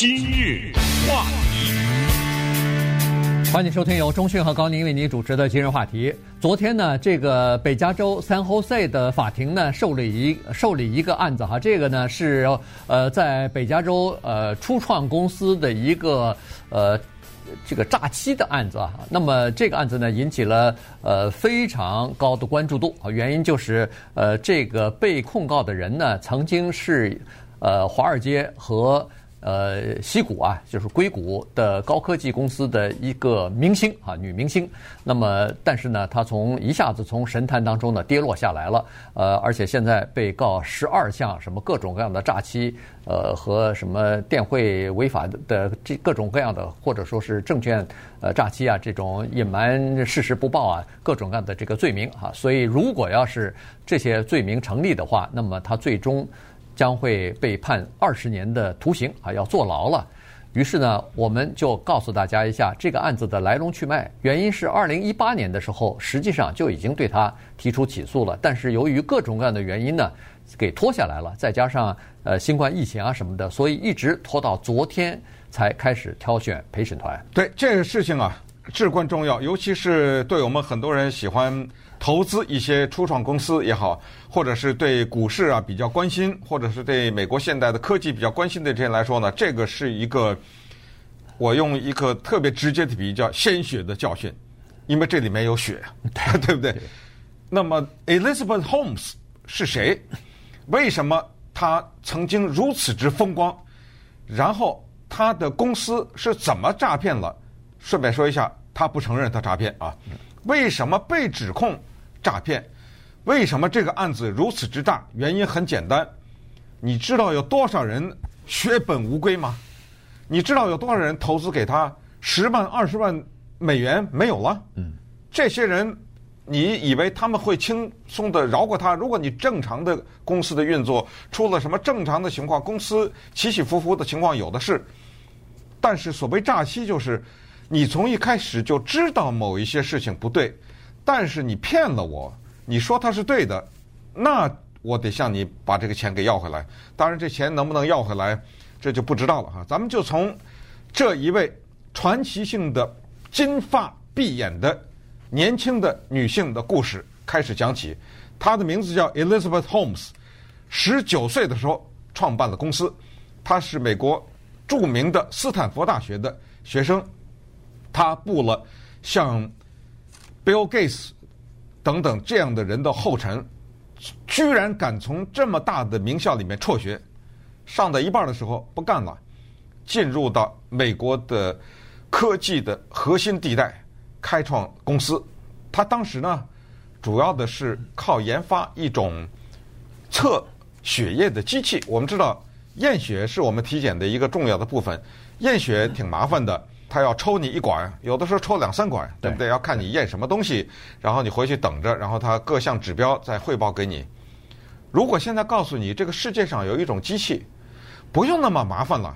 今日话题，欢迎收听由中讯和高宁为您主持的今日话题。昨天呢，这个北加州 San Jose 的法庭呢受理一受理一个案子哈，这个呢是呃在北加州呃初创公司的一个呃这个诈欺的案子啊。那么这个案子呢引起了呃非常高的关注度啊，原因就是呃这个被控告的人呢曾经是呃华尔街和呃，矽谷啊，就是硅谷的高科技公司的一个明星啊，女明星。那么，但是呢，她从一下子从神坛当中呢跌落下来了。呃，而且现在被告十二项什么各种各样的诈欺，呃，和什么电汇违法的这各种各样的，或者说是证券呃诈欺啊，这种隐瞒事实不报啊，各种各样的这个罪名啊。所以，如果要是这些罪名成立的话，那么他最终。将会被判二十年的徒刑啊，要坐牢了。于是呢，我们就告诉大家一下这个案子的来龙去脉。原因是二零一八年的时候，实际上就已经对他提出起诉了，但是由于各种各样的原因呢，给拖下来了。再加上呃新冠疫情啊什么的，所以一直拖到昨天才开始挑选陪审团。对这个事情啊，至关重要，尤其是对我们很多人喜欢。投资一些初创公司也好，或者是对股市啊比较关心，或者是对美国现代的科技比较关心的这些人来说呢，这个是一个我用一个特别直接的比喻叫鲜血的教训，因为这里面有血，对 不对？那么 Elizabeth Holmes 是谁？为什么他曾经如此之风光？然后他的公司是怎么诈骗了？顺便说一下，他不承认他诈骗啊。为什么被指控诈骗？为什么这个案子如此之大？原因很简单，你知道有多少人血本无归吗？你知道有多少人投资给他十万、二十万美元没有了？嗯，这些人，你以为他们会轻松的饶过他？如果你正常的公司的运作出了什么正常的情况，公司起起伏伏的情况有的是，但是所谓诈欺就是。你从一开始就知道某一些事情不对，但是你骗了我，你说它是对的，那我得向你把这个钱给要回来。当然，这钱能不能要回来，这就不知道了哈。咱们就从这一位传奇性的金发碧眼的年轻的女性的故事开始讲起。她的名字叫 Elizabeth Holmes，十九岁的时候创办了公司，她是美国著名的斯坦福大学的学生。他步了像 Bill Gates 等等这样的人的后尘，居然敢从这么大的名校里面辍学，上到一半的时候不干了，进入到美国的科技的核心地带，开创公司。他当时呢，主要的是靠研发一种测血液的机器。我们知道验血是我们体检的一个重要的部分，验血挺麻烦的。他要抽你一管，有的时候抽两三管，对不对？要看你验什么东西，然后你回去等着，然后他各项指标再汇报给你。如果现在告诉你这个世界上有一种机器，不用那么麻烦了，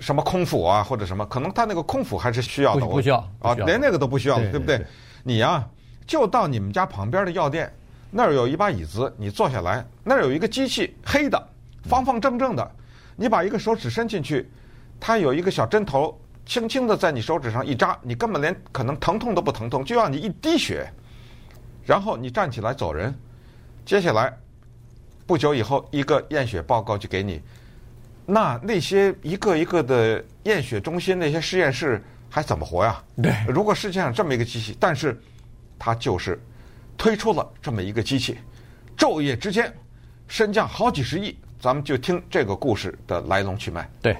什么空腹啊或者什么，可能他那个空腹还是需要的，不需要啊，连那个都不需要，对不对？你呀，就到你们家旁边的药店，那儿有一把椅子，你坐下来，那儿有一个机器，黑的，方方正正的，你把一个手指伸进去，它有一个小针头。轻轻的在你手指上一扎，你根本连可能疼痛都不疼痛，就要你一滴血，然后你站起来走人。接下来不久以后，一个验血报告就给你。那那些一个一个的验血中心、那些实验室还怎么活呀？对，如果世界上这么一个机器，但是它就是推出了这么一个机器，昼夜之间身价好几十亿。咱们就听这个故事的来龙去脉。对。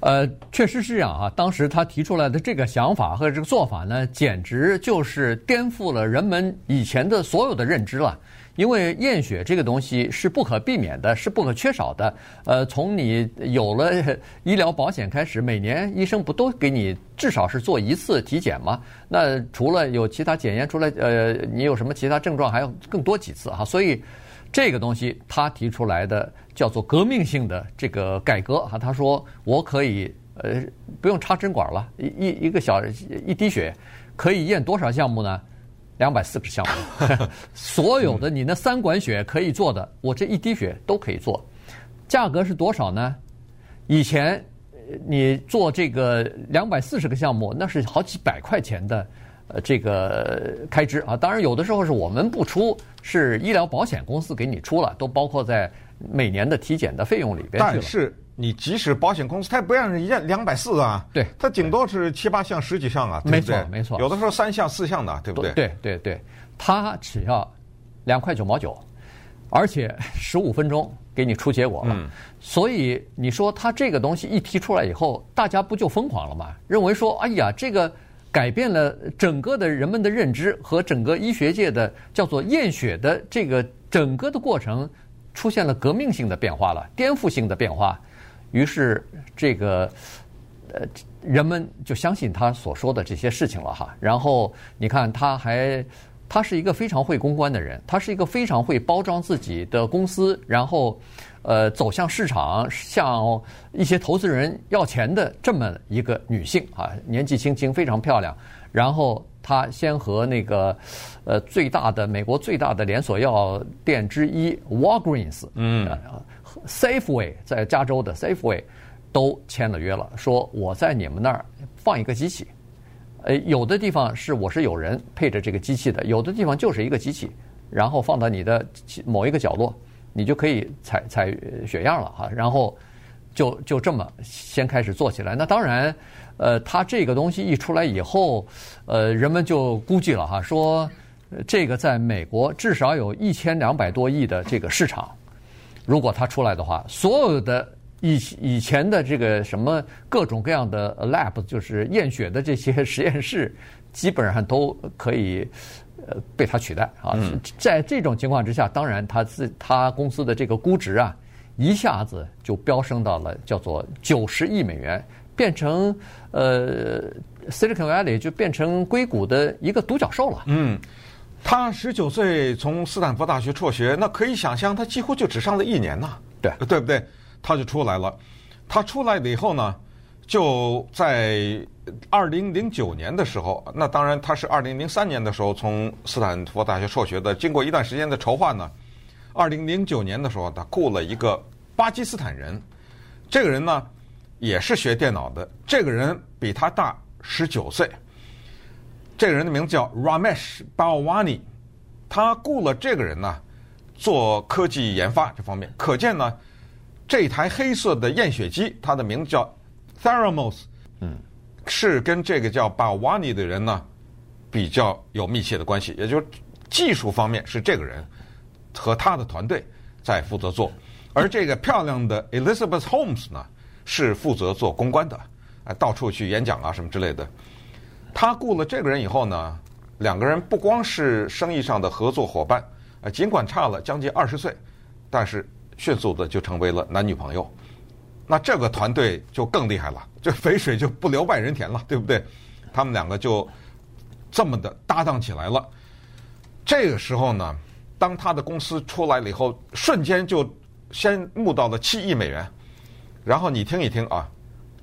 呃，确实是这样啊。当时他提出来的这个想法和这个做法呢，简直就是颠覆了人们以前的所有的认知了。因为验血这个东西是不可避免的，是不可缺少的。呃，从你有了医疗保险开始，每年医生不都给你至少是做一次体检吗？那除了有其他检验出来，呃，你有什么其他症状，还要更多几次哈。所以。这个东西他提出来的叫做革命性的这个改革哈，他说我可以呃不用插针管了，一一一个小一滴血可以验多少项目呢？两百四十项目，所有的你那三管血可以做的，我这一滴血都可以做，价格是多少呢？以前你做这个两百四十个项目，那是好几百块钱的呃这个开支啊。当然，有的时候是我们不出，是医疗保险公司给你出了，都包括在每年的体检的费用里边去了。但是你即使保险公司，它也不让人一两百四啊，对，它顶多是七八项、十几项啊，没对不对错没错有的时候三项、四项的，对不对？对对对，他只要两块九毛九，而且十五分钟给你出结果了。嗯所以你说他这个东西一提出来以后，大家不就疯狂了吗？认为说，哎呀，这个改变了整个的人们的认知和整个医学界的叫做验血的这个整个的过程出现了革命性的变化了，颠覆性的变化。于是这个呃，人们就相信他所说的这些事情了哈。然后你看，他还他是一个非常会公关的人，他是一个非常会包装自己的公司，然后呃走向市场，向一些投资人要钱的这么一个女性啊，年纪轻轻，非常漂亮。然后她先和那个呃最大的美国最大的连锁药店之一 Walgreens，嗯。Safeway 在加州的 Safeway 都签了约了，说我在你们那儿放一个机器，呃，有的地方是我是有人配着这个机器的，有的地方就是一个机器，然后放到你的某一个角落，你就可以采采血样了哈，然后就就这么先开始做起来。那当然，呃，它这个东西一出来以后，呃，人们就估计了哈，说这个在美国至少有一千两百多亿的这个市场。如果它出来的话，所有的以以前的这个什么各种各样的 lab，就是验血的这些实验室，基本上都可以呃被它取代啊。嗯、在这种情况之下，当然它自它公司的这个估值啊，一下子就飙升到了叫做九十亿美元，变成呃 Silicon Valley 就变成硅谷的一个独角兽了。嗯。他十九岁从斯坦福大学辍学，那可以想象他几乎就只上了一年呐，对对不对？他就出来了。他出来了以后呢，就在二零零九年的时候，那当然他是二零零三年的时候从斯坦福大学辍学的。经过一段时间的筹划呢，二零零九年的时候，他雇了一个巴基斯坦人。这个人呢，也是学电脑的。这个人比他大十九岁。这个人的名字叫 Ramesh Balwani，他雇了这个人呢，做科技研发这方面。可见呢，这台黑色的验血机，它的名字叫 Theramos，嗯，是跟这个叫 Balwani 的人呢比较有密切的关系。也就是技术方面是这个人和他的团队在负责做，而这个漂亮的 Elizabeth Holmes 呢是负责做公关的，啊，到处去演讲啊什么之类的。他雇了这个人以后呢，两个人不光是生意上的合作伙伴，呃，尽管差了将近二十岁，但是迅速的就成为了男女朋友。那这个团队就更厉害了，这肥水就不流外人田了，对不对？他们两个就这么的搭档起来了。这个时候呢，当他的公司出来了以后，瞬间就先募到了七亿美元。然后你听一听啊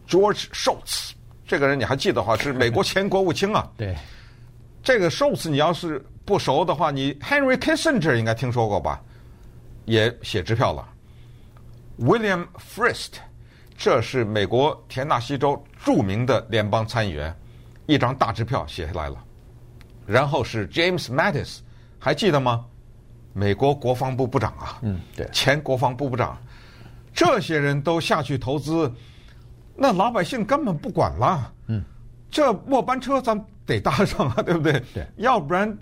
，George Shultz。这个人你还记得话是美国前国务卿啊？对，这个 Shultz 你要是不熟的话，你 Henry Kissinger 应该听说过吧？也写支票了。William Frist，这是美国田纳西州著名的联邦参议员，一张大支票写下来了。然后是 James Mattis，还记得吗？美国国防部部长啊，嗯，对，前国防部部长，这些人都下去投资。那老百姓根本不管了，嗯，这末班车咱得搭上啊，对不对？对，要不然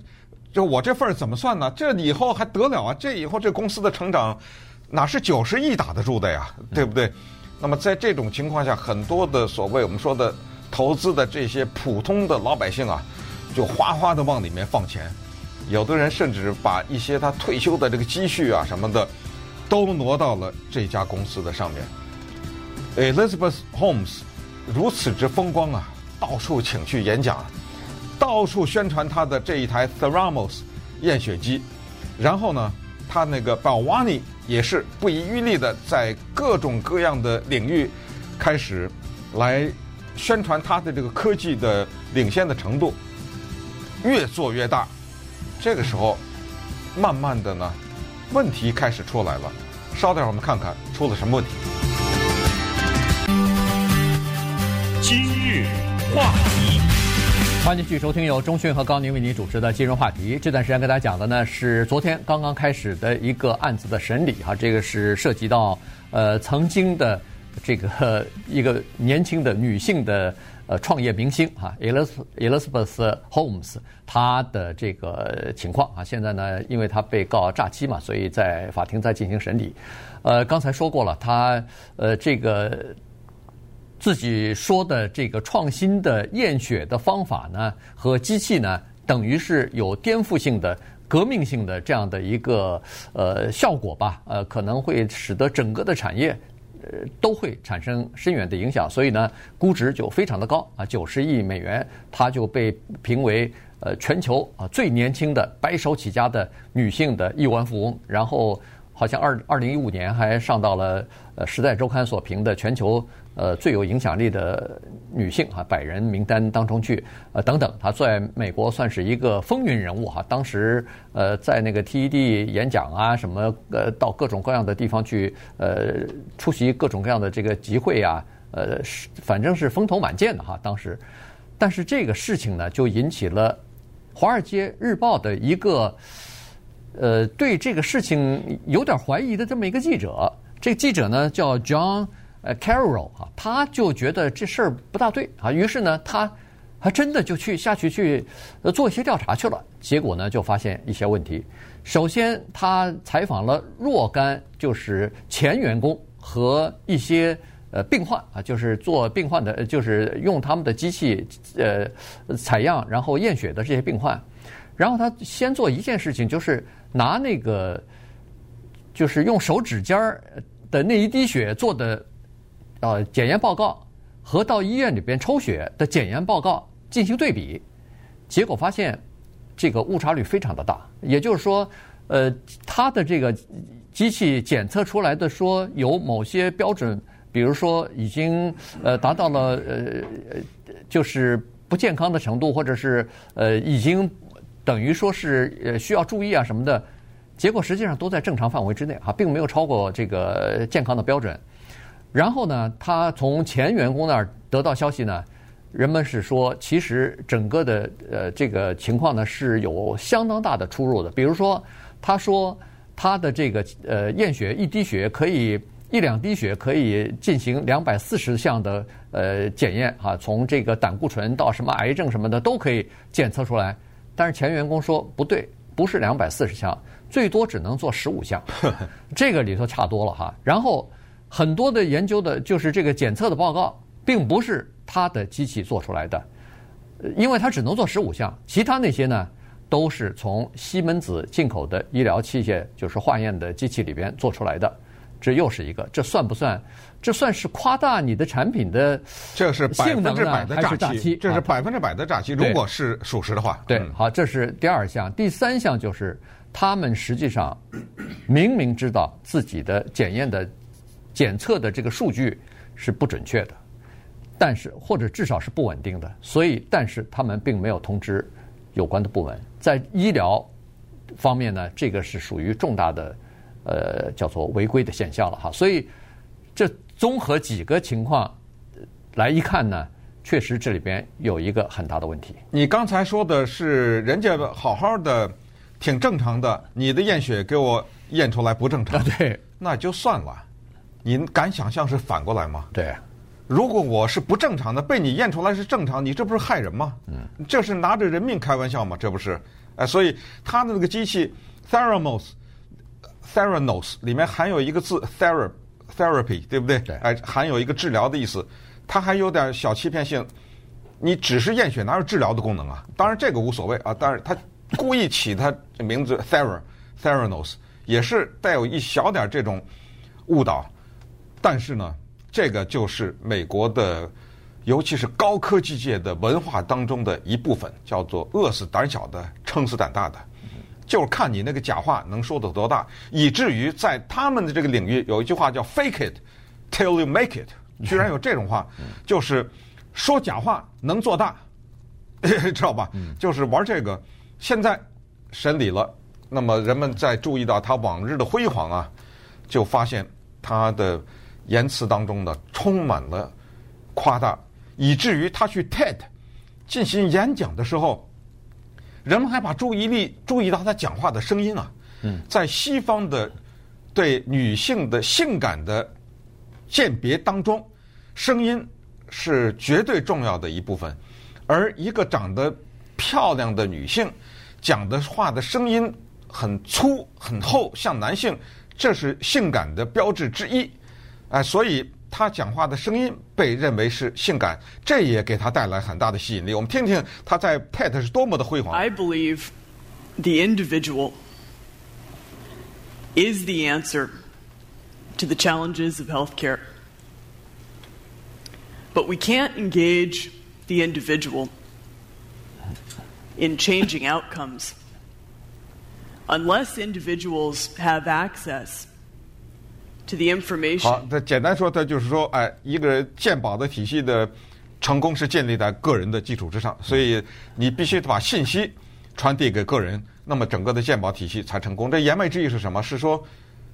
就我这份儿怎么算呢？这以后还得了啊？这以后这公司的成长哪是九十亿打得住的呀？对不对？嗯、那么在这种情况下，很多的所谓我们说的投资的这些普通的老百姓啊，就哗哗的往里面放钱，有的人甚至把一些他退休的这个积蓄啊什么的，都挪到了这家公司的上面。Elizabeth Holmes 如此之风光啊，到处请去演讲，到处宣传他的这一台 Theranos 验血机，然后呢，他那个 Balwani 也是不遗余力的在各种各样的领域开始来宣传他的这个科技的领先的程度，越做越大。这个时候，慢慢的呢，问题开始出来了。稍等，我们看看出了什么问题。今日话题，欢迎继续收听由中讯和高宁为您主持的金融话题。这段时间跟大家讲的呢是昨天刚刚开始的一个案子的审理哈，这个是涉及到呃曾经的这个一个年轻的女性的呃创业明星哈，Elizabeth Holmes，她的这个情况啊，现在呢因为她被告诈欺嘛，所以在法庭在进行审理。呃，刚才说过了，她呃这个。自己说的这个创新的验血的方法呢，和机器呢，等于是有颠覆性的、革命性的这样的一个呃效果吧？呃，可能会使得整个的产业呃都会产生深远的影响，所以呢，估值就非常的高啊，九十亿美元，它就被评为呃全球啊最年轻的白手起家的女性的亿万富翁，然后好像二二零一五年还上到了呃《时代周刊》所评的全球。呃，最有影响力的女性哈，百人名单当中去，呃，等等，她在美国算是一个风云人物哈。当时呃，在那个 TED 演讲啊，什么呃，到各种各样的地方去，呃，出席各种各样的这个集会啊，呃是，反正是风头满剑的哈。当时，但是这个事情呢，就引起了《华尔街日报》的一个呃，对这个事情有点怀疑的这么一个记者。这个记者呢，叫 John。呃，Carroll 啊，他就觉得这事儿不大对啊，于是呢，他还真的就去下去去做一些调查去了。结果呢，就发现一些问题。首先，他采访了若干就是前员工和一些呃病患啊，就是做病患的，就是用他们的机器呃采样然后验血的这些病患。然后他先做一件事情，就是拿那个就是用手指尖儿的那一滴血做的。呃，检验报告和到医院里边抽血的检验报告进行对比，结果发现这个误差率非常的大。也就是说，呃，他的这个机器检测出来的说有某些标准，比如说已经呃达到了呃就是不健康的程度，或者是呃已经等于说是呃需要注意啊什么的，结果实际上都在正常范围之内啊，并没有超过这个健康的标准。然后呢，他从前员工那儿得到消息呢，人们是说，其实整个的呃这个情况呢是有相当大的出入的。比如说，他说他的这个呃验血一滴血可以一两滴血可以进行两百四十项的呃检验啊，从这个胆固醇到什么癌症什么的都可以检测出来。但是前员工说不对，不是两百四十项，最多只能做十五项，这个里头差多了哈。然后。很多的研究的，就是这个检测的报告，并不是他的机器做出来的，因为他只能做十五项，其他那些呢，都是从西门子进口的医疗器械，就是化验的机器里边做出来的。这又是一个，这算不算？这算是夸大你的产品的性能呢，还是诈欺？这是百分之百的诈欺。如果是属实的话，对，好，这是第二项。第三项就是他们实际上明明知道自己的检验的。检测的这个数据是不准确的，但是或者至少是不稳定的，所以但是他们并没有通知有关的部门。在医疗方面呢，这个是属于重大的呃叫做违规的现象了哈。所以这综合几个情况来一看呢，确实这里边有一个很大的问题。你刚才说的是人家好好的挺正常的，你的验血给我验出来不正常，对，那就算了。你敢想象是反过来吗？对，如果我是不正常的，被你验出来是正常，你这不是害人吗？嗯，这是拿着人命开玩笑吗？这不是，哎，所以他的那个机器 Theranos，Theranos 里面含有一个字 therapy，therapy，对不对？对，哎，含有一个治疗的意思，它还有点小欺骗性。你只是验血，哪有治疗的功能啊？当然这个无所谓啊，但是他故意起他名字 Thera，Theranos 也是带有一小点这种误导。但是呢，这个就是美国的，尤其是高科技界的文化当中的一部分，叫做饿死胆小的，撑死胆大的，就是看你那个假话能说得多大，以至于在他们的这个领域有一句话叫 “fake it till you make it”，居然有这种话，就是说假话能做大，知道吧？就是玩这个。现在审理了，那么人们在注意到他往日的辉煌啊，就发现他的。言辞当中呢，充满了夸大，以至于他去 TED 进行演讲的时候，人们还把注意力注意到他讲话的声音啊。嗯，在西方的对女性的性感的鉴别当中，声音是绝对重要的一部分。而一个长得漂亮的女性讲的话的声音很粗很厚，像男性，这是性感的标志之一。哎，所以。他讲话的声音被认为是性感，这也给他带来很大的吸引力。我们听听他在 TED 是多么的辉煌。I believe the individual is the answer to the challenges of healthcare. But we can't engage the individual in changing outcomes unless individuals have access 好，那简单说，它就是说，哎，一个人鉴宝的体系的成功是建立在个人的基础之上，所以你必须把信息传递给个人，那么整个的鉴宝体系才成功。这言外之意是什么？是说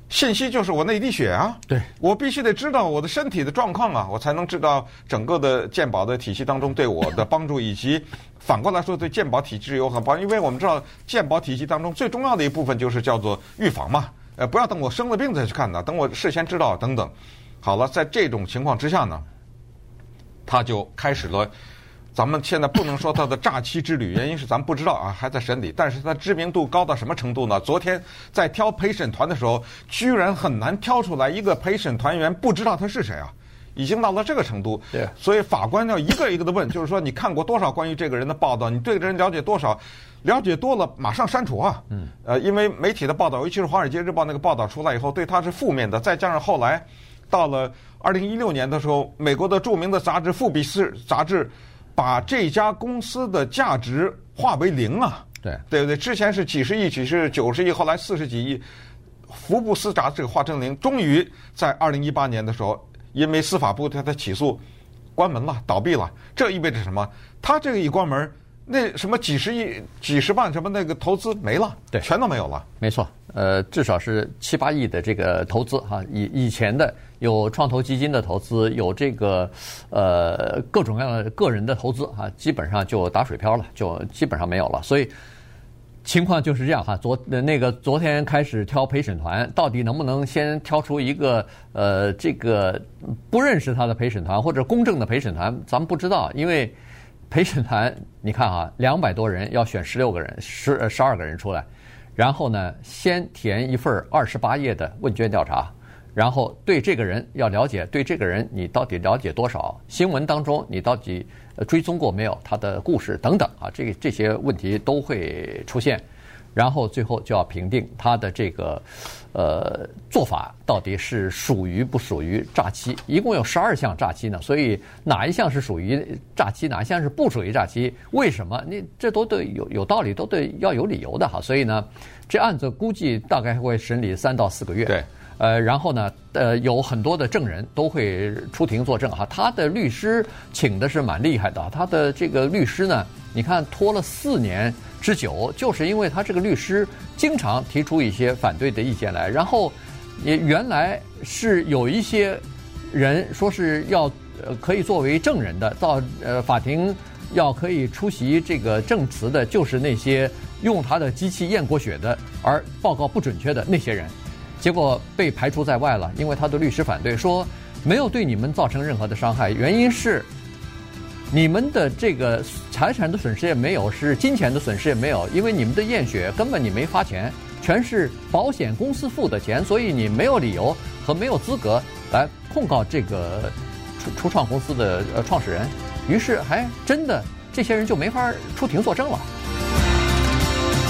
信息就是我那一滴血啊，对，我必须得知道我的身体的状况啊，我才能知道整个的鉴宝的体系当中对我的帮助，以及 反过来说对鉴宝体制有很帮，因为我们知道鉴宝体系当中最重要的一部分就是叫做预防嘛。呃，不要等我生了病再去看呢，等我事先知道等等。好了，在这种情况之下呢，他就开始了。咱们现在不能说他的诈欺之旅，原因是咱们不知道啊，还在审理。但是他知名度高到什么程度呢？昨天在挑陪审团的时候，居然很难挑出来一个陪审团员不知道他是谁啊，已经到了这个程度。对。所以法官要一个一个的问，就是说你看过多少关于这个人的报道？你对这个人了解多少？了解多了，马上删除啊！嗯，呃，因为媒体的报道，尤其是《华尔街日报》那个报道出来以后，对他是负面的。再加上后来到了二零一六年的时候，美国的著名的杂志《富比士》杂志把这家公司的价值化为零啊！对，对不对？之前是几十亿，几十九十亿，后来四十几亿，福布斯杂志化成零。终于在二零一八年的时候，因为司法部对他起诉，关门了，倒闭了。这意味着什么？他这个一关门。那什么几十亿、几十万什么那个投资没了，对，全都没有了。没错，呃，至少是七八亿的这个投资哈，以以前的有创投基金的投资，有这个呃各种各样的个人的投资哈，基本上就打水漂了，就基本上没有了。所以情况就是这样哈。昨那个昨天开始挑陪审团，到底能不能先挑出一个呃这个不认识他的陪审团或者公正的陪审团，咱们不知道，因为。陪审团，你看啊，两百多人要选十六个人，十十二个人出来，然后呢，先填一份二十八页的问卷调查，然后对这个人要了解，对这个人你到底了解多少？新闻当中你到底追踪过没有他的故事等等啊？这这些问题都会出现。然后最后就要评定他的这个，呃，做法到底是属于不属于诈欺。一共有十二项诈欺呢，所以哪一项是属于诈欺，哪一项是不属于诈欺？为什么？你这都得有有道理，都得要有理由的哈。所以呢，这案子估计大概会审理三到四个月。对。呃，然后呢，呃，有很多的证人都会出庭作证哈。他的律师请的是蛮厉害的，他的这个律师呢，你看拖了四年之久，就是因为他这个律师经常提出一些反对的意见来。然后也原来是有一些人说是要呃可以作为证人的，到呃法庭要可以出席这个证词的，就是那些用他的机器验过血的，而报告不准确的那些人。结果被排除在外了，因为他的律师反对说，没有对你们造成任何的伤害，原因是你们的这个财产的损失也没有，是金钱的损失也没有，因为你们的验血根本你没花钱，全是保险公司付的钱，所以你没有理由和没有资格来控告这个初初创公司的呃创始人。于是还真的这些人就没法出庭作证了。